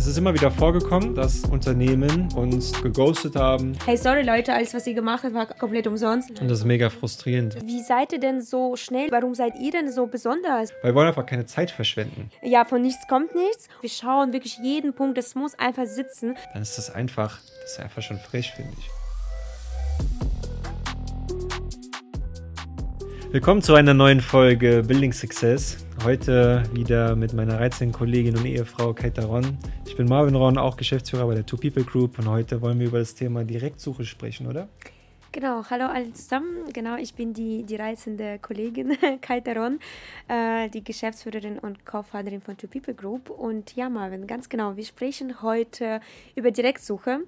Es ist immer wieder vorgekommen, dass Unternehmen uns geghostet haben. Hey, sorry Leute, alles, was ihr gemacht habt, war komplett umsonst. Und das ist mega frustrierend. Wie seid ihr denn so schnell? Warum seid ihr denn so besonders? Weil wir wollen einfach keine Zeit verschwenden. Ja, von nichts kommt nichts. Wir schauen wirklich jeden Punkt, das muss einfach sitzen. Dann ist das einfach, das ist einfach schon frisch, finde ich. Willkommen zu einer neuen Folge Building Success. Heute wieder mit meiner reizenden Kollegin und Ehefrau Keita Ron. Ich bin Marvin Ron, auch Geschäftsführer bei der Two People Group und heute wollen wir über das Thema Direktsuche sprechen, oder? Genau, hallo alle zusammen. Genau, ich bin die, die reizende Kollegin Kaita Ron, äh, die Geschäftsführerin und Co-Founderin von Two People Group. Und ja, Marvin, ganz genau, wir sprechen heute über Direktsuche.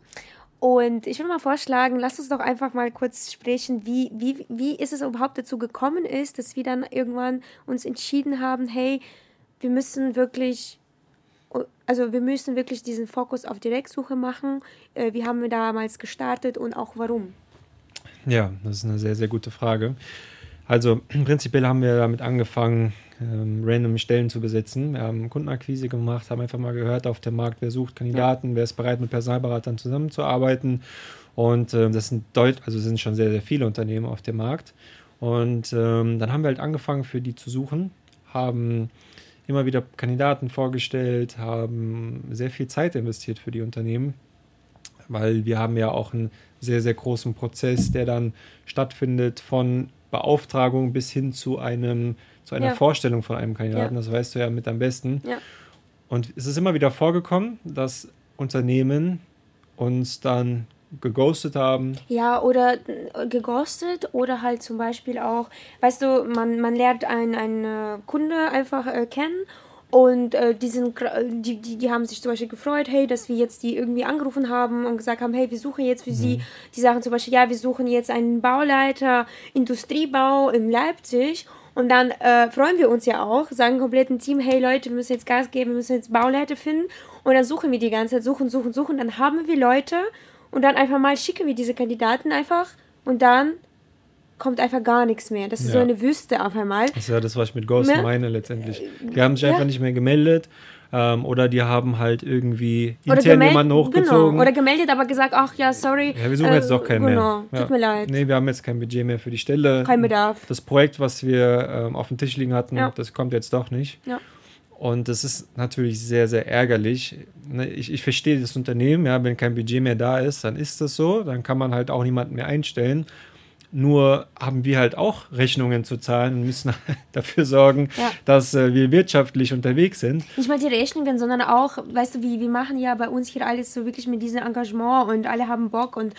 Und ich würde mal vorschlagen, lass uns doch einfach mal kurz sprechen, wie, wie, wie ist es überhaupt dazu gekommen ist, dass wir dann irgendwann uns entschieden haben, hey, wir müssen wirklich, also wir müssen wirklich diesen Fokus auf Direktsuche machen. Äh, wie haben wir damals gestartet und auch warum? Ja, das ist eine sehr, sehr gute Frage. Also prinzipiell haben wir damit angefangen, ähm, random Stellen zu besetzen. Wir haben Kundenakquise gemacht, haben einfach mal gehört auf dem Markt, wer sucht Kandidaten, ja. wer ist bereit, mit Personalberatern zusammenzuarbeiten. Und äh, das sind deut also sind schon sehr, sehr viele Unternehmen auf dem Markt. Und ähm, dann haben wir halt angefangen, für die zu suchen, haben immer wieder Kandidaten vorgestellt, haben sehr viel Zeit investiert für die Unternehmen, weil wir haben ja auch einen sehr, sehr großen Prozess, der dann stattfindet von Beauftragung bis hin zu einem zu einer ja. Vorstellung von einem Kandidaten. Ja. Das weißt du ja mit am besten. Ja. Und es ist immer wieder vorgekommen, dass Unternehmen uns dann geghostet haben. Ja, oder äh, geghostet oder halt zum Beispiel auch, weißt du, man, man lernt einen, einen äh, Kunde einfach äh, kennen und äh, die, sind, die, die, die haben sich zum Beispiel gefreut, hey, dass wir jetzt die irgendwie angerufen haben und gesagt haben, hey, wir suchen jetzt für mhm. sie, die sagen zum Beispiel, ja, wir suchen jetzt einen Bauleiter Industriebau in Leipzig und dann äh, freuen wir uns ja auch, sagen kompletten Team, hey Leute, wir müssen jetzt Gas geben, wir müssen jetzt Bauleiter finden. Und dann suchen wir die ganze Zeit, suchen, suchen, suchen. Dann haben wir Leute und dann einfach mal schicken wir diese Kandidaten einfach und dann kommt einfach gar nichts mehr. Das ist ja. so eine Wüste auf einmal. Das ist ja das, was ich mit Ghost ne? meine letztendlich. Die haben sich ja. einfach nicht mehr gemeldet ähm, oder die haben halt irgendwie intern jemanden hochgezogen. Genau. Oder gemeldet, aber gesagt, ach ja, sorry. Ja, wir suchen äh, jetzt doch keinen genau. mehr. Ja. Tut mir leid. Nee, wir haben jetzt kein Budget mehr für die Stelle. Kein Bedarf. Das Projekt, was wir ähm, auf dem Tisch liegen hatten, ja. das kommt jetzt doch nicht. Ja. Und das ist natürlich sehr, sehr ärgerlich. Ne, ich, ich verstehe das Unternehmen, ja, wenn kein Budget mehr da ist, dann ist das so. Dann kann man halt auch niemanden mehr einstellen. Nur haben wir halt auch Rechnungen zu zahlen und müssen dafür sorgen, ja. dass äh, wir wirtschaftlich unterwegs sind. Nicht mal die Rechnungen, sondern auch, weißt du, wie wir machen ja bei uns hier alles so wirklich mit diesem Engagement und alle haben Bock und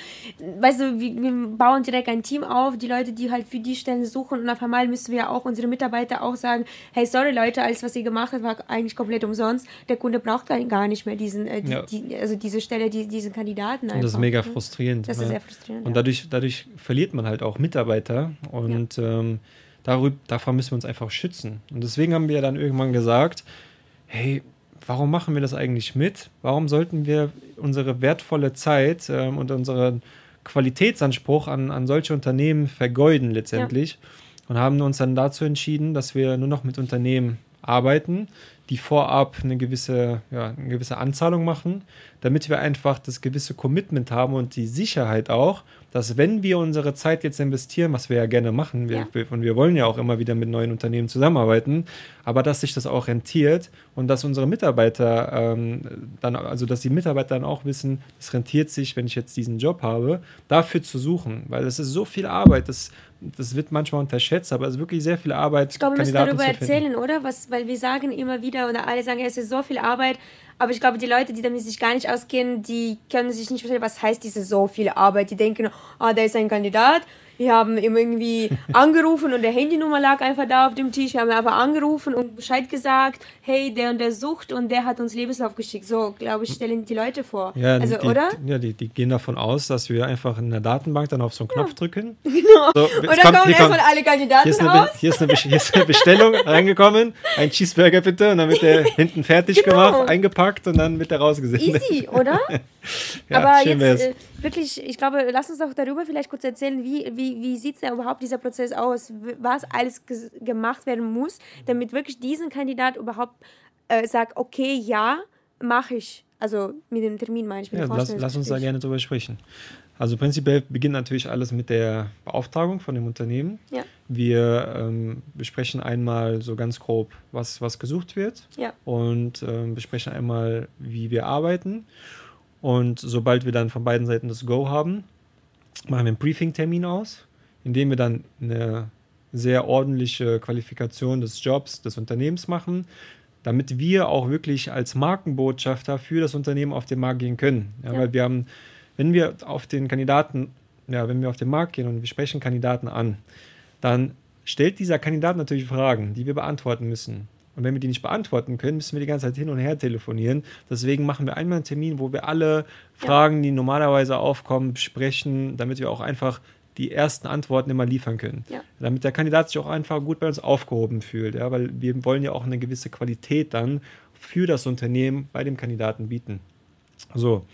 weißt du, wir, wir bauen direkt ein Team auf, die Leute, die halt für die Stellen suchen und auf einmal müssen wir auch unsere Mitarbeiter auch sagen, hey, sorry Leute, alles, was ihr gemacht habt, war eigentlich komplett umsonst. Der Kunde braucht gar nicht mehr diesen, äh, die, ja. die, also diese Stelle, die, diesen Kandidaten. Einfach. Und das ist mega frustrierend. Das ist sehr frustrierend. Und dadurch, dadurch verliert man halt auch Mitarbeiter und ja. ähm, darüber, davor müssen wir uns einfach schützen. Und deswegen haben wir dann irgendwann gesagt, hey, warum machen wir das eigentlich mit? Warum sollten wir unsere wertvolle Zeit ähm, und unseren Qualitätsanspruch an, an solche Unternehmen vergeuden letztendlich? Ja. Und haben uns dann dazu entschieden, dass wir nur noch mit Unternehmen arbeiten, die vorab eine gewisse, ja, eine gewisse Anzahlung machen, damit wir einfach das gewisse Commitment haben und die Sicherheit auch, dass wenn wir unsere Zeit jetzt investieren, was wir ja gerne machen, wir, ja. und wir wollen ja auch immer wieder mit neuen Unternehmen zusammenarbeiten, aber dass sich das auch rentiert und dass unsere Mitarbeiter ähm, dann, also dass die Mitarbeiter dann auch wissen, es rentiert sich, wenn ich jetzt diesen Job habe, dafür zu suchen, weil es ist so viel Arbeit, das, das wird manchmal unterschätzt, aber es ist wirklich sehr viel Arbeit. Ich glaube, wir müssen darüber erzählen, oder? Was, weil wir sagen immer wieder, oder alle sagen, es ist so viel Arbeit, aber ich glaube, die Leute, die damit sich gar nicht auskennen, die können sich nicht vorstellen, was heißt diese so viel Arbeit. Die denken, ah, da ist ein Kandidat, wir haben ihm irgendwie angerufen und der Handynummer lag einfach da auf dem Tisch. Wir haben einfach angerufen und Bescheid gesagt, hey, der und der sucht und der hat uns Lebenslauf geschickt. So, glaube ich, stellen die Leute vor. Ja, also, die, oder? Ja, die, die gehen davon aus, dass wir einfach in der Datenbank dann auf so einen Knopf ja. drücken. Genau. So, und dann kommt, kommen erstmal alle Kandidaten hier raus. Hier ist, eine, hier ist eine Bestellung reingekommen. Ein Cheeseburger bitte. Und dann wird der hinten fertig genau. gemacht, eingepackt und dann wird der rausgesendet. Easy, oder? ja, Aber jetzt äh, wirklich, ich glaube, lass uns doch darüber vielleicht kurz erzählen, wie, wie, wie sieht es denn überhaupt dieser Prozess aus? Was alles gemacht werden muss, damit wirklich diesen Kandidat überhaupt äh, sagt, okay, ja, mache ich. Also mit dem Termin meine ich. Mit ja, lass, lass uns da gerne drüber sprechen. Also prinzipiell beginnt natürlich alles mit der Beauftragung von dem Unternehmen. Ja. Wir ähm, besprechen einmal so ganz grob, was, was gesucht wird. Ja. Und ähm, besprechen einmal, wie wir arbeiten. Und sobald wir dann von beiden Seiten das Go haben, machen wir einen Briefing-Termin aus, in dem wir dann eine sehr ordentliche Qualifikation des Jobs, des Unternehmens machen, damit wir auch wirklich als Markenbotschafter für das Unternehmen auf den Markt gehen können. Ja, Ja. Weil wir haben, wenn wir auf den Kandidaten, ja, wenn wir auf den Markt gehen und wir sprechen Kandidaten an, dann stellt dieser Kandidat natürlich Fragen, die wir beantworten müssen. Und wenn wir die nicht beantworten können, müssen wir die ganze Zeit hin und her telefonieren. Deswegen machen wir einmal einen Termin, wo wir alle Fragen, die normalerweise aufkommen, besprechen, damit wir auch einfach die ersten Antworten immer liefern können. Ja. Damit der Kandidat sich auch einfach gut bei uns aufgehoben fühlt. Ja? Weil wir wollen ja auch eine gewisse Qualität dann für das Unternehmen bei dem Kandidaten bieten. So.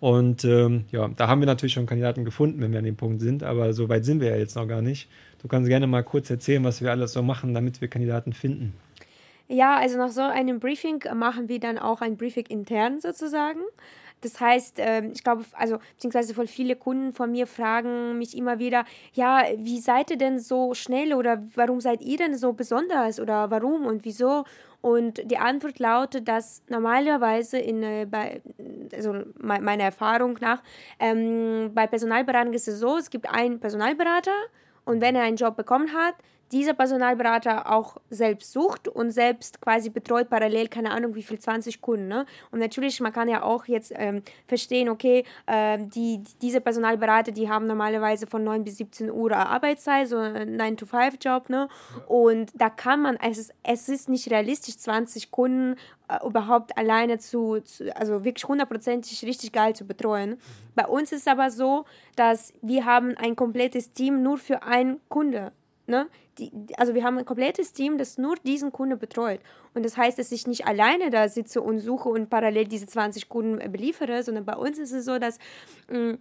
Und ähm, ja, da haben wir natürlich schon Kandidaten gefunden, wenn wir an dem Punkt sind, aber so weit sind wir ja jetzt noch gar nicht. Du kannst gerne mal kurz erzählen, was wir alles so machen, damit wir Kandidaten finden. Ja, also nach so einem Briefing machen wir dann auch ein Briefing intern sozusagen. Das heißt, ähm, ich glaube, also beziehungsweise voll viele Kunden von mir fragen mich immer wieder, ja, wie seid ihr denn so schnell oder warum seid ihr denn so besonders oder warum und wieso? Und die Antwort lautet, dass normalerweise in, äh, bei, also me meiner Erfahrung nach, ähm, bei Personalberatung ist es so, es gibt einen Personalberater und wenn er einen Job bekommen hat, dieser Personalberater auch selbst sucht und selbst quasi betreut parallel, keine Ahnung wie viel, 20 Kunden. Ne? Und natürlich, man kann ja auch jetzt ähm, verstehen, okay, ähm, die, diese Personalberater, die haben normalerweise von 9 bis 17 Uhr Arbeitszeit, so ein 9-to-5-Job. Ne? Und da kann man, es ist, es ist nicht realistisch, 20 Kunden äh, überhaupt alleine zu, zu, also wirklich hundertprozentig richtig geil zu betreuen. Bei uns ist es aber so, dass wir haben ein komplettes Team nur für einen Kunde. Ne? Die, also wir haben ein komplettes Team, das nur diesen Kunde betreut. Und das heißt, dass ich nicht alleine da sitze und suche und parallel diese 20 Kunden beliefere, sondern bei uns ist es so, dass, mh,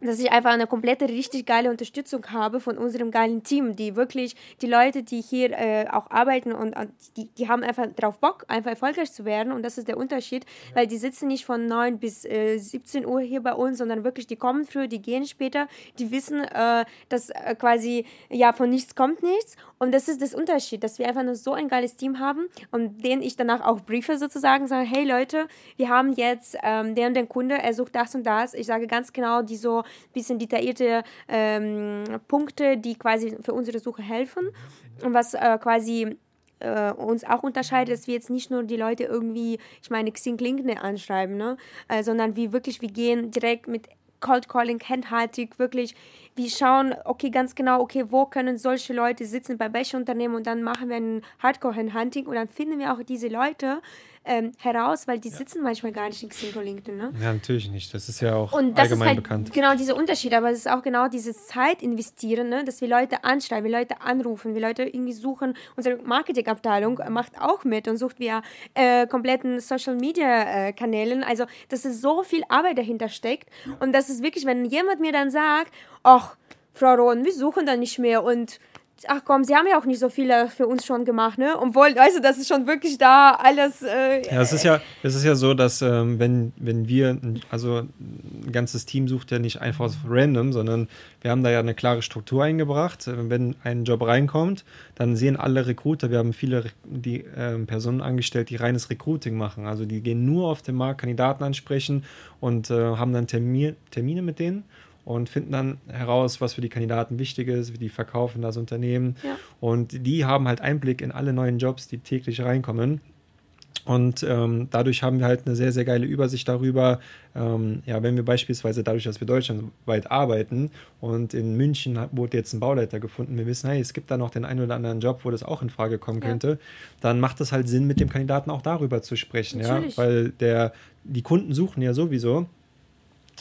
dass ich einfach eine komplette, richtig geile Unterstützung habe von unserem geilen Team, die wirklich, die Leute, die hier äh, auch arbeiten und, und die, die haben einfach drauf Bock, einfach erfolgreich zu werden. Und das ist der Unterschied, weil die sitzen nicht von 9 bis äh, 17 Uhr hier bei uns, sondern wirklich, die kommen früher, die gehen später, die wissen, äh, dass äh, quasi, ja, von nichts kommt nichts. Und das ist das Unterschied, dass wir einfach nur so ein geiles Team haben und den ich danach auch briefe sozusagen, sage, hey Leute, wir haben jetzt ähm, der und den Kunde, er sucht das und das. Ich sage ganz genau die so bisschen detaillierte ähm, Punkte, die quasi für unsere Suche helfen und was äh, quasi äh, uns auch unterscheidet, dass wir jetzt nicht nur die Leute irgendwie, ich meine, Xing LinkedIn anschreiben, ne? Äh, sondern wir wirklich, wir gehen direkt mit Cold Calling, handhaltig, wirklich, wir schauen, okay, ganz genau, okay, wo können solche Leute sitzen, bei welchen Unternehmen und dann machen wir ein Hardcore-Handhunting und dann finden wir auch diese Leute ähm, heraus, weil die sitzen manchmal gar nicht in Xing oder LinkedIn, ne? Ja, natürlich nicht. Das ist ja auch Und das ist allgemein halt bekannt. genau dieser Unterschied, aber es ist auch genau dieses Zeit investieren, ne? dass wir Leute anschreiben, wir Leute anrufen, wir Leute irgendwie suchen. Unsere Marketingabteilung macht auch mit und sucht via äh, kompletten Social Media äh, Kanälen. Also, dass es so viel Arbeit dahinter steckt und das ist wirklich, wenn jemand mir dann sagt, ach, Frau Rohn, wir suchen da nicht mehr und ach komm, sie haben ja auch nicht so viele für uns schon gemacht, ne? Obwohl, weißt du, das ist schon wirklich da alles. Äh, Ja, es ist ja, es ist ja so, dass ähm, wenn, wenn wir, also ein ganzes Team sucht ja nicht einfach random, sondern wir haben da ja eine klare Struktur eingebracht. Äh, Wenn ein Job reinkommt, dann sehen alle Recruiter, wir haben viele die ähm, Personen angestellt, die reines Recruiting machen. Also die gehen nur auf den Markt, Kandidaten ansprechen und äh, haben dann Termi Termine mit denen und finden dann heraus, was für die Kandidaten wichtig ist, wie die verkaufen das Unternehmen. Ja. Und die haben halt Einblick in alle neuen Jobs, die täglich reinkommen. Und ähm, dadurch haben wir halt eine sehr, sehr geile Übersicht darüber, ähm, ja, wenn wir beispielsweise dadurch, dass wir deutschlandweit arbeiten und in München wurde jetzt ein Bauleiter gefunden, wir wissen, hey, es gibt da noch den einen oder anderen Job, wo das auch in Frage kommen Ja. könnte, dann macht es halt Sinn, mit dem Kandidaten auch darüber zu sprechen, ja, Natürlich. weil der, die Kunden suchen ja sowieso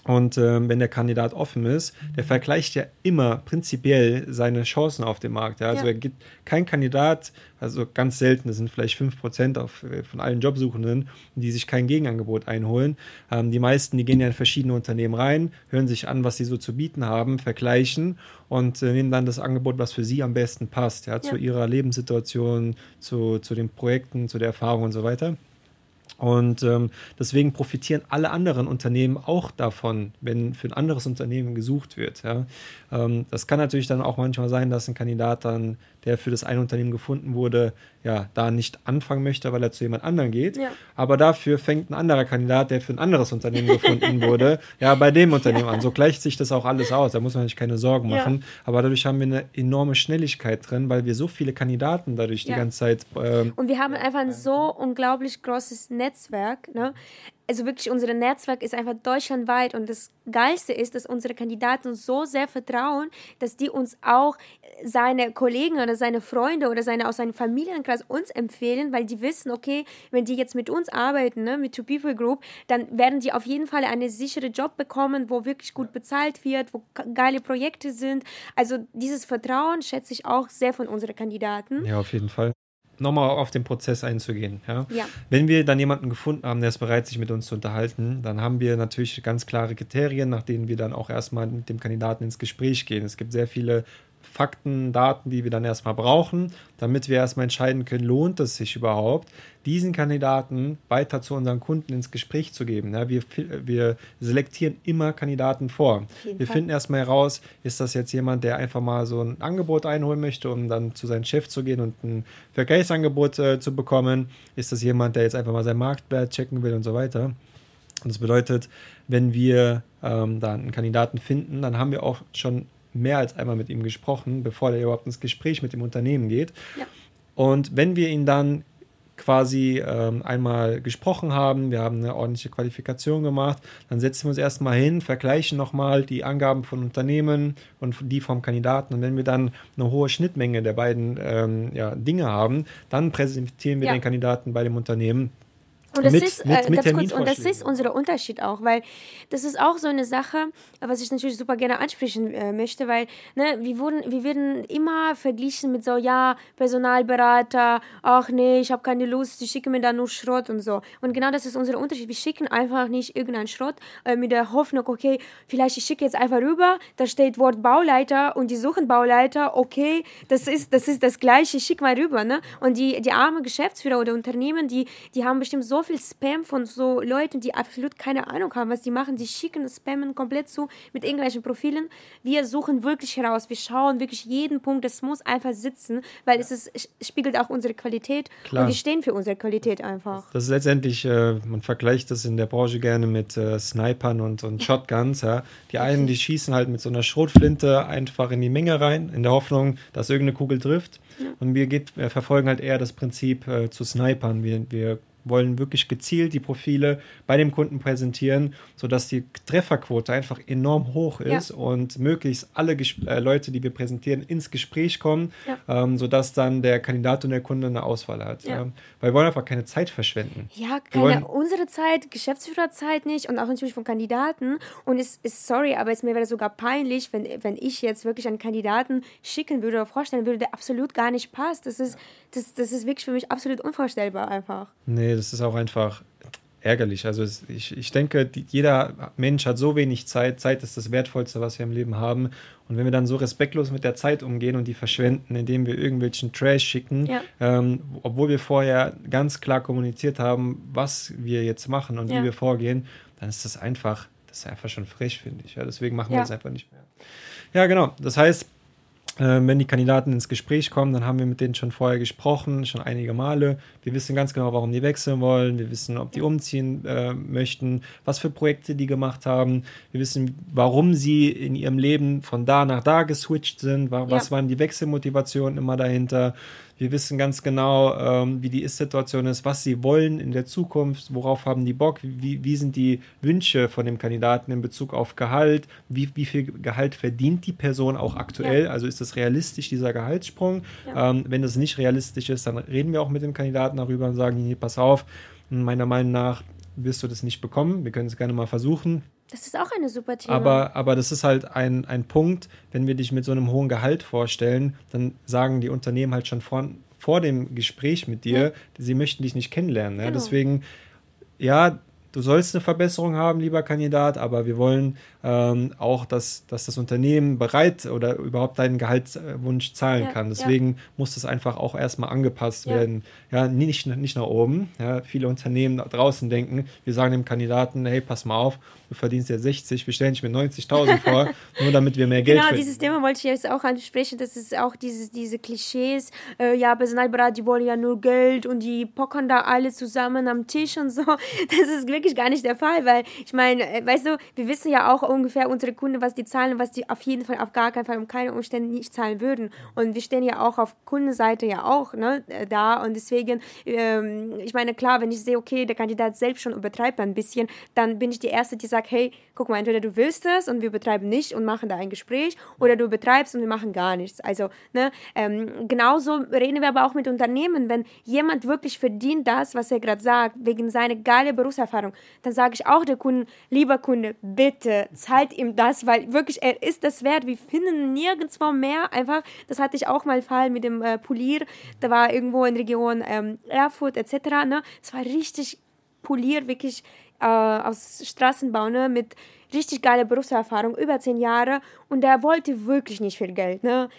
und ähm, wenn der Kandidat offen ist, der vergleicht ja immer prinzipiell seine Chancen auf dem Markt. Ja? Also Ja. er gibt kein Kandidat, also ganz selten, das sind vielleicht 5% auf, äh, von allen Jobsuchenden, die sich kein Gegenangebot einholen. Ähm, die meisten, die gehen ja in verschiedene Unternehmen rein, hören sich an, was sie so zu bieten haben, vergleichen und äh, nehmen dann das Angebot, was für sie am besten passt, ja, zu Ja. ihrer Lebenssituation, zu, zu den Projekten, zu der Erfahrung und so weiter. Und ähm, deswegen profitieren alle anderen Unternehmen auch davon, wenn für ein anderes Unternehmen gesucht wird. Ja. Ähm, das kann natürlich dann auch manchmal sein, dass ein Kandidat dann, der für das eine Unternehmen gefunden wurde, ja, da nicht anfangen möchte, weil er zu jemand anderem geht. Ja. Aber dafür fängt ein anderer Kandidat, der für ein anderes Unternehmen gefunden wurde, ja, bei dem Unternehmen an. So gleicht sich das auch alles aus. Da muss man sich keine Sorgen machen. Ja. Aber dadurch haben wir eine enorme Schnelligkeit drin, weil wir so viele Kandidaten dadurch die ganze Zeit. Ähm, Und wir haben einfach ein so unglaublich großes Netzwerk. Ne? also wirklich unser Netzwerk ist einfach deutschlandweit und das Geilste ist, dass unsere Kandidaten uns so sehr vertrauen, dass die uns auch seine Kollegen oder seine Freunde oder seine aus seinem Familienkreis uns empfehlen, weil die wissen, okay, wenn die jetzt mit uns arbeiten, ne, mit Two People Group, dann werden die auf jeden Fall einen sicheren Job bekommen, wo wirklich gut bezahlt wird, wo geile Projekte sind. Also dieses Vertrauen schätze ich auch sehr von unseren Kandidaten. Ja, auf jeden Fall nochmal auf den Prozess einzugehen. Ja? ja? Wenn wir dann jemanden gefunden haben, der ist bereit, sich mit uns zu unterhalten, dann haben wir natürlich ganz klare Kriterien, nach denen wir dann auch erstmal mit dem Kandidaten ins Gespräch gehen. Es gibt sehr viele Fakten, Daten, die wir dann erstmal brauchen, damit wir erstmal entscheiden können, lohnt es sich überhaupt, diesen Kandidaten weiter zu unseren Kunden ins Gespräch zu geben. Ja, wir, wir selektieren immer Kandidaten vor. Wir Fall. finden erstmal heraus, ist das jetzt jemand, der einfach mal so ein Angebot einholen möchte, um dann zu seinem Chef zu gehen und ein Vergleichsangebot äh, zu bekommen? Ist das jemand, der jetzt einfach mal seinen Marktwert checken will und so weiter? Und das bedeutet, wenn wir ähm, da einen Kandidaten finden, dann haben wir auch schon mehr als einmal mit ihm gesprochen, bevor er überhaupt ins Gespräch mit dem Unternehmen geht. Ja. Und wenn wir ihn dann quasi ähm, einmal gesprochen haben, wir haben eine ordentliche Qualifikation gemacht, dann setzen wir uns erstmal hin, vergleichen nochmal die Angaben von Unternehmen und die vom Kandidaten. Und wenn wir dann eine hohe Schnittmenge der beiden ähm, ja, Dinge haben, dann präsentieren wir ja. den Kandidaten bei dem Unternehmen und das, mit, ist, mit, mit äh, kurz, und das ist unser Unterschied auch, weil das ist auch so eine Sache, was ich natürlich super gerne ansprechen äh, möchte, weil ne, wir, wurden, wir werden immer verglichen mit so, ja, Personalberater, ach nee, ich habe keine Lust, die schicken mir da nur Schrott und so. Und genau das ist unser Unterschied. Wir schicken einfach nicht irgendeinen Schrott äh, mit der Hoffnung, okay, vielleicht ich schicke jetzt einfach rüber, da steht Wort Bauleiter und die suchen Bauleiter, okay, das ist das, ist das Gleiche, schick mal rüber. Ne? Und die, die armen Geschäftsführer oder Unternehmen, die, die haben bestimmt so viel Spam von so Leuten, die absolut keine Ahnung haben, was die machen. Die schicken Spammen komplett zu mit irgendwelchen Profilen. Wir suchen wirklich heraus. Wir schauen wirklich jeden Punkt. Das muss einfach sitzen, weil es ist, spiegelt auch unsere Qualität. Klar. Und wir stehen für unsere Qualität einfach. Das ist letztendlich, äh, man vergleicht das in der Branche gerne mit äh, Snipern und, und Shotguns. Ja. Die einen, die schießen halt mit so einer Schrotflinte einfach in die Menge rein, in der Hoffnung, dass irgendeine Kugel trifft. Ja. Und wir, geht, wir verfolgen halt eher das Prinzip äh, zu snipern. Wir, wir wollen wirklich gezielt die Profile bei dem Kunden präsentieren, sodass die Trefferquote einfach enorm hoch ist ja. und möglichst alle Ges äh, Leute, die wir präsentieren, ins Gespräch kommen, ja. ähm, sodass dann der Kandidat und der Kunde eine Auswahl hat. Ja. Ähm, weil wir wollen einfach keine Zeit verschwenden. Ja, keine, unsere Zeit, Geschäftsführerzeit nicht und auch natürlich von Kandidaten. Und es ist, sorry, aber es mir wäre sogar peinlich, wenn, wenn ich jetzt wirklich einen Kandidaten schicken würde oder vorstellen würde, der absolut gar nicht passt. Das ist, das, das ist wirklich für mich absolut unvorstellbar einfach. Nee, das ist auch einfach ärgerlich. Also es, ich, ich denke, die, jeder Mensch hat so wenig Zeit. Zeit ist das Wertvollste, was wir im Leben haben. Und wenn wir dann so respektlos mit der Zeit umgehen und die verschwenden, indem wir irgendwelchen Trash schicken, ja. ähm, obwohl wir vorher ganz klar kommuniziert haben, was wir jetzt machen und ja. wie wir vorgehen, dann ist das einfach, das ist einfach schon frech, finde ich. Ja, deswegen machen wir das einfach nicht mehr. Ja, genau. Das heißt, wenn die Kandidaten ins Gespräch kommen, dann haben wir mit denen schon vorher gesprochen, schon einige Male. Wir wissen ganz genau, warum die wechseln wollen. Wir wissen, ob die umziehen äh, möchten, was für Projekte die gemacht haben. Wir wissen, warum sie in ihrem Leben von da nach da geswitcht sind. Was ja. waren die Wechselmotivationen immer dahinter? Wir wissen ganz genau, ähm, wie die Ist-Situation ist, was sie wollen in der Zukunft, worauf haben die Bock, wie, wie sind die Wünsche von dem Kandidaten in Bezug auf Gehalt, wie, wie viel Gehalt verdient die Person auch aktuell, ja. also ist das realistisch, dieser Gehaltssprung. Ja. Ähm, wenn das nicht realistisch ist, dann reden wir auch mit dem Kandidaten darüber und sagen, nee, pass auf, meiner Meinung nach wirst du das nicht bekommen, wir können es gerne mal versuchen. Das ist auch eine super Thema. Aber, aber das ist halt ein, ein Punkt, wenn wir dich mit so einem hohen Gehalt vorstellen, dann sagen die Unternehmen halt schon vor, vor dem Gespräch mit dir, ja. sie möchten dich nicht kennenlernen. Ja? Genau. Deswegen, ja, du sollst eine Verbesserung haben, lieber Kandidat, aber wir wollen ähm, auch, dass, dass das Unternehmen bereit oder überhaupt deinen Gehaltswunsch zahlen ja, kann. Deswegen ja. muss das einfach auch erstmal angepasst ja. werden. Ja, nicht, nicht nach oben. Ja, viele Unternehmen da draußen denken, wir sagen dem Kandidaten, hey, pass mal auf, du verdienst ja 60, wir stellen dich mit 90.000 vor, nur damit wir mehr Geld Genau, dieses Thema wollte ich jetzt auch ansprechen, das ist auch dieses, diese Klischees, äh, ja, Personalberater, die wollen ja nur Geld und die pockern da alle zusammen am Tisch und so. Das ist wirklich gar nicht der Fall, weil ich meine, äh, weißt du, wir wissen ja auch ungefähr unsere Kunden, was die zahlen und was die auf jeden Fall auf gar keinen Fall um keine Umstände nicht zahlen würden. Und wir stehen ja auch auf Kundenseite ja auch ne, äh, da und deswegen, ähm, ich meine, klar, wenn ich sehe, okay, der Kandidat selbst schon übertreibt ein bisschen, dann bin ich die Erste, die sagt, hey, guck mal, entweder du willst das und wir betreiben nicht und machen da ein Gespräch oder du betreibst und wir machen gar nichts. Also, ne, ähm, genauso reden wir aber auch mit Unternehmen. Wenn jemand wirklich verdient das, was er gerade sagt, wegen seiner geile Berufserfahrung, dann sage ich auch der Kunde, lieber Kunde, bitte zahlt ihm das, weil wirklich er ist das wert. Wir finden nirgendwo mehr. Einfach, das hatte ich auch mal Fall mit dem äh, Polier. Da war irgendwo in Region ähm, Erfurt etc. Ne, es war richtig Polier, wirklich äh, aus Straßenbau, ne, mit richtig geiler Berufserfahrung, über zehn Jahre und der wollte wirklich nicht viel Geld, ne.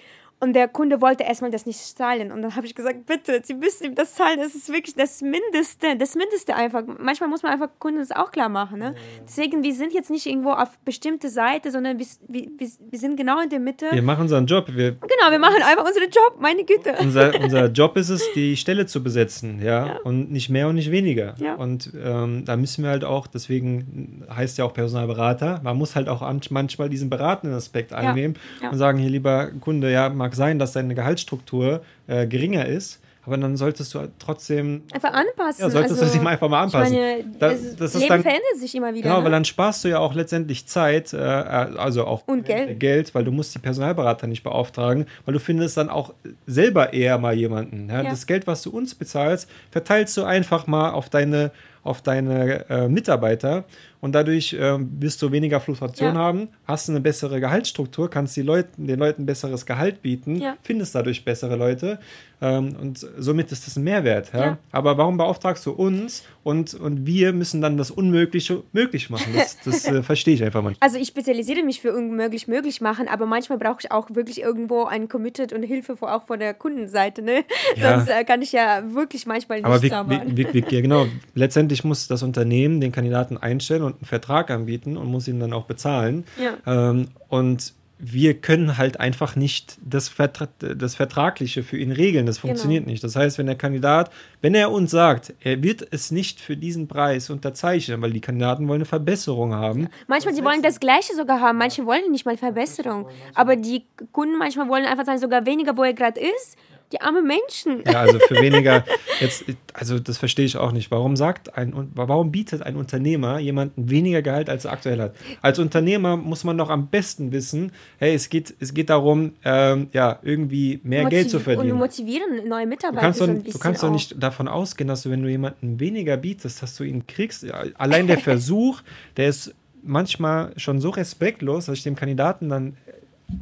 Und der Kunde wollte erstmal das nicht zahlen. Und dann habe ich gesagt, bitte, Sie müssen ihm das zahlen. Das ist wirklich das Mindeste. Das Mindeste einfach. Manchmal muss man einfach Kunden das auch klar machen. Ne? Deswegen, wir sind jetzt nicht irgendwo auf bestimmte Seite, sondern wir, wir, wir sind genau in der Mitte. Wir machen unseren Job. Wir genau, wir machen einfach unseren Job. Meine Güte. Unser, unser Job ist es, die Stelle zu besetzen. Ja? ja. Und nicht mehr und nicht weniger. Ja. Und ähm, da müssen wir halt auch, deswegen heißt ja auch Personalberater, man muss halt auch manchmal diesen beratenden Aspekt einnehmen ja. und sagen, hier lieber Kunde, ja, mal mag sein, dass deine Gehaltsstruktur äh, geringer ist, aber dann solltest du trotzdem. Einfach anpassen. Ja, solltest also, du dich mal einfach mal anpassen. Meine, das, das Leben dann, verändert sich immer wieder. Genau, ne? weil dann sparst du ja auch letztendlich Zeit, äh, also auch Und Geld. Geld, weil du musst die Personalberater nicht beauftragen, weil du findest dann auch selber eher mal jemanden. Ja? Ja. Das Geld, was du uns bezahlst, verteilst du einfach mal auf deine auf deine äh, Mitarbeiter und dadurch äh, wirst du weniger Fluktuation ja. haben, hast eine bessere Gehaltsstruktur, kannst die Leuten, den Leuten besseres Gehalt bieten, ja. findest dadurch bessere Leute ähm, und somit ist das ein Mehrwert. Ja? Aber warum beauftragst du uns und, und wir müssen dann das Unmögliche möglich machen? Das, das äh, verstehe ich einfach mal. Also ich spezialisiere mich für unmöglich möglich machen, aber manchmal brauche ich auch wirklich irgendwo ein Committed und Hilfe vor, auch von der Kundenseite. Ne? Sonst äh, kann ich ja wirklich manchmal nicht aber wie, wie, wie, ja, genau. Letztendlich muss das Unternehmen den Kandidaten einstellen und einen Vertrag anbieten und muss ihn dann auch bezahlen. Ja. Ähm, und wir können halt einfach nicht das, Vertra das Vertragliche für ihn regeln. Das funktioniert genau. nicht. Das heißt, wenn der Kandidat, wenn er uns sagt, er wird es nicht für diesen Preis unterzeichnen, weil die Kandidaten wollen eine Verbesserung haben. Manchmal, die wollen das Gleiche sogar haben. Manche wollen nicht mal Verbesserung. Aber die Kunden manchmal wollen einfach sagen, sogar weniger, wo er gerade ist die armen Menschen. Ja, also für weniger, jetzt, also das verstehe ich auch nicht. Warum sagt ein, warum bietet ein Unternehmer jemanden weniger Gehalt, als er aktuell hat? Als Unternehmer muss man doch am besten wissen, hey, es geht, es geht darum, ähm, ja, irgendwie mehr Motiv Geld zu verdienen. Und motivieren neue Mitarbeiter. Du kannst, doch, du kannst doch nicht davon ausgehen, dass du, wenn du jemanden weniger bietest, dass du ihn kriegst. Allein der Versuch, der ist manchmal schon so respektlos, dass ich dem Kandidaten dann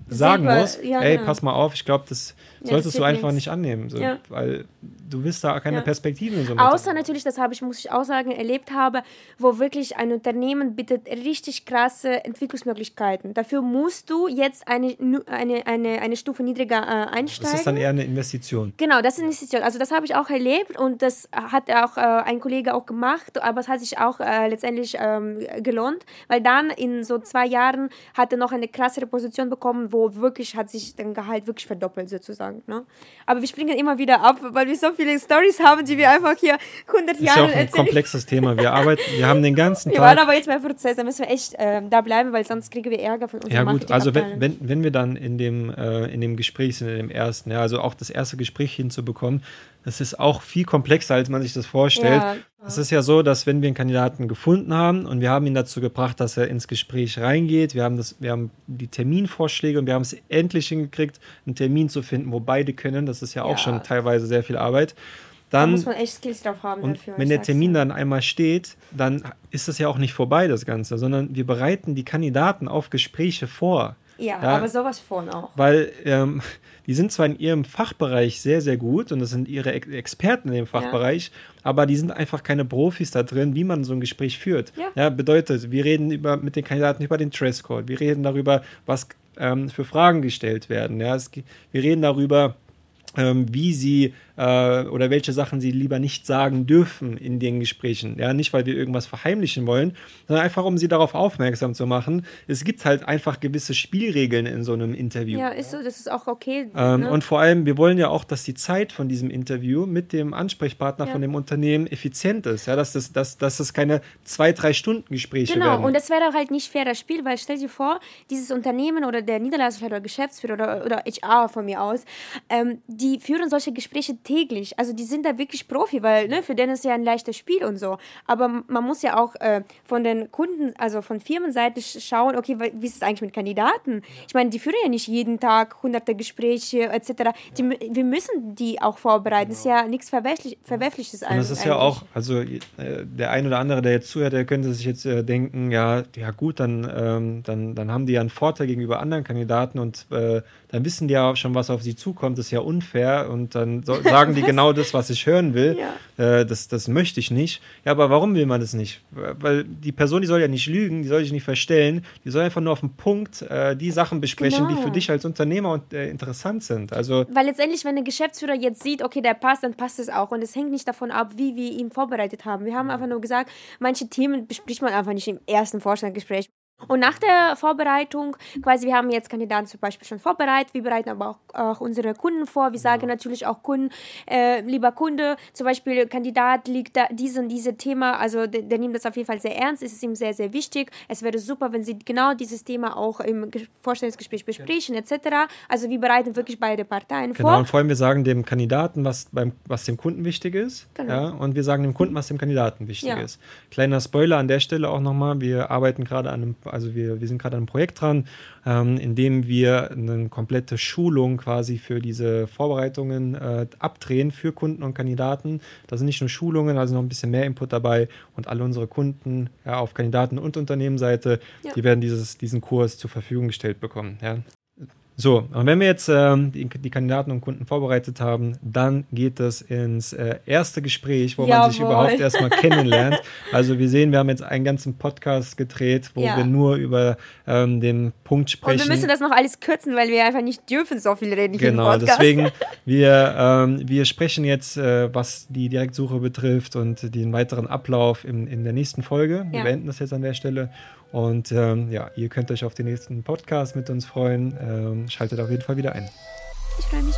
sagen Selber, muss, ja, ey, genau. pass mal auf, ich glaube, das solltest ja, du einfach nichts. nicht annehmen, so, ja. weil du wirst da keine ja. Perspektiven. So Außer natürlich, das habe ich, muss ich auch sagen, erlebt habe, wo wirklich ein Unternehmen bietet richtig krasse Entwicklungsmöglichkeiten. Dafür musst du jetzt eine, eine, eine, eine Stufe niedriger äh, einsteigen. Das ist dann eher eine Investition. Genau, das ist eine Investition. Also das habe ich auch erlebt und das hat auch äh, ein Kollege auch gemacht, aber es hat sich auch äh, letztendlich ähm, gelohnt, weil dann in so zwei Jahren hat er noch eine krassere Position bekommen, wo wirklich hat sich dein Gehalt wirklich verdoppelt sozusagen. Ne? Aber wir springen immer wieder ab, weil wir so viele Stories haben, die wir einfach hier 100 Jahre erzählen. Das ist ja auch ein erzählen. komplexes Thema. Wir arbeiten, wir haben den ganzen Tag. Wir waren aber jetzt beim Prozess, da müssen wir echt äh, da bleiben, weil sonst kriegen wir Ärger von uns. Ja gut, also wenn, wenn, wenn wir dann in dem, äh, in dem Gespräch sind, in dem ersten, ja, also auch das erste Gespräch hinzubekommen, das ist auch viel komplexer, als man sich das vorstellt. Ja. Es ist ja so, dass wenn wir einen Kandidaten gefunden haben und wir haben ihn dazu gebracht, dass er ins Gespräch reingeht, wir haben, das, wir haben die Terminvorschläge und wir haben es endlich hingekriegt, einen Termin zu finden, wo beide können. Das ist ja, ja. auch schon teilweise sehr viel Arbeit. Dann, da muss man echt Skills drauf haben und dafür. Wenn der Termin dann einmal steht, dann ist das ja auch nicht vorbei, das Ganze, sondern wir bereiten die Kandidaten auf Gespräche vor. Ja, ja aber sowas von auch. Weil ähm, die sind zwar in ihrem Fachbereich sehr, sehr gut und das sind ihre Ex Experten in dem Fachbereich, ja. aber die sind einfach keine Profis da drin, wie man so ein Gespräch führt. Ja. ja bedeutet, wir reden über, mit den Kandidaten über den Dresscode, wir reden darüber, was ähm, für Fragen gestellt werden. Ja? Es, wir reden darüber, ähm, wie sie äh, oder welche Sachen sie lieber nicht sagen dürfen in den Gesprächen. Ja, nicht, weil wir irgendwas verheimlichen wollen, sondern einfach, um sie darauf aufmerksam zu machen. Es gibt halt einfach gewisse Spielregeln in so einem Interview. Ja, ist so, das ist auch okay. Ähm, ne? Und vor allem, wir wollen ja auch, dass die Zeit von diesem Interview mit dem Ansprechpartner ja. von dem Unternehmen effizient ist. Ja, dass das, dass, dass das keine zwei, drei Stunden Gespräche genau. werden. Genau, und das wäre halt nicht fair, das Spiel, weil stell dir vor, dieses Unternehmen oder der Niederlassungsleiter oder Geschäftsführer oder, oder HR von mir aus, ähm, die führen solche Gespräche täglich. Also die sind da wirklich Profi, weil ne, für den ist ja ein leichtes Spiel und so. Aber man muss ja auch äh, von den Kunden, also von Firmenseite schauen, okay, wie ist es eigentlich mit Kandidaten? Ich meine, die führen ja nicht jeden Tag hunderte Gespräche etc. Die, wir müssen die auch vorbereiten. Das ist ja nichts Verwerflich, Verwerfliches. Und das ist ja auch, also äh, der ein oder andere, der jetzt zuhört, der könnte sich jetzt äh, denken, ja, ja gut, dann, ähm, dann, dann haben die ja einen Vorteil gegenüber anderen Kandidaten und äh, dann wissen die ja schon, was auf sie zukommt. Das ist ja unfair und dann so, sagen die genau das, was ich hören will. Ja. Äh, das, das möchte ich nicht. Ja, aber warum will man das nicht? Weil die Person, die soll ja nicht lügen, die soll sich nicht verstellen, die soll einfach nur auf den Punkt äh, die Sachen besprechen, genau. die für dich als Unternehmer und, äh, interessant sind. Also, Weil letztendlich, wenn der Geschäftsführer jetzt sieht, okay, der passt, dann passt es auch. Und es hängt nicht davon ab, wie wir ihn vorbereitet haben. Wir haben einfach nur gesagt, manche Themen bespricht man einfach nicht im ersten Vorstellungsgespräch. Und nach der Vorbereitung, quasi, wir haben jetzt Kandidaten zum Beispiel schon vorbereitet, wir bereiten aber auch, auch unsere Kunden vor. Wir sagen ja. natürlich auch Kunden, äh, lieber Kunde, zum Beispiel Kandidat liegt da dies und dieses Thema, also der, der, nimmt das auf jeden Fall sehr ernst, es ist ihm sehr, sehr wichtig. Es wäre super, wenn Sie genau dieses Thema auch im Vorstellungsgespräch besprechen, ja. etc. Also wir bereiten wirklich beide Parteien genau, vor. Genau, und vor allem wir sagen dem Kandidaten, was, beim, was dem Kunden wichtig ist. Genau. Ja, und wir sagen dem Kunden, was dem Kandidaten wichtig ist. Kleiner Spoiler an der Stelle auch nochmal, wir arbeiten gerade an einem also wir, wir sind gerade an einem Projekt dran, ähm, in dem wir eine komplette Schulung quasi für diese Vorbereitungen äh, abdrehen für Kunden und Kandidaten. Da sind nicht nur Schulungen, also noch ein bisschen mehr Input dabei und alle unsere Kunden ja, auf Kandidaten- und Unternehmensseite, ja. die werden dieses, diesen Kurs zur Verfügung gestellt bekommen. Ja. So, und wenn wir jetzt ähm, die, die, Kandidaten und Kunden vorbereitet haben, dann geht es ins äh, erste Gespräch, wo Jawohl. man sich überhaupt erstmal kennenlernt. Also wir sehen, wir haben jetzt einen ganzen Podcast gedreht, wo ja. wir nur über ähm, den Punkt sprechen. Und wir müssen das noch alles kürzen, weil wir einfach nicht dürfen so viel reden. Genau, deswegen, wir, ähm, wir sprechen jetzt, äh, was die Direktsuche betrifft und den weiteren Ablauf in, in der nächsten Folge. Wir ja. beenden das jetzt an der Stelle. Und ähm, ja, ihr könnt euch auf den nächsten Podcast mit uns freuen. Ähm, schaltet auf jeden Fall wieder ein. Ich freue mich.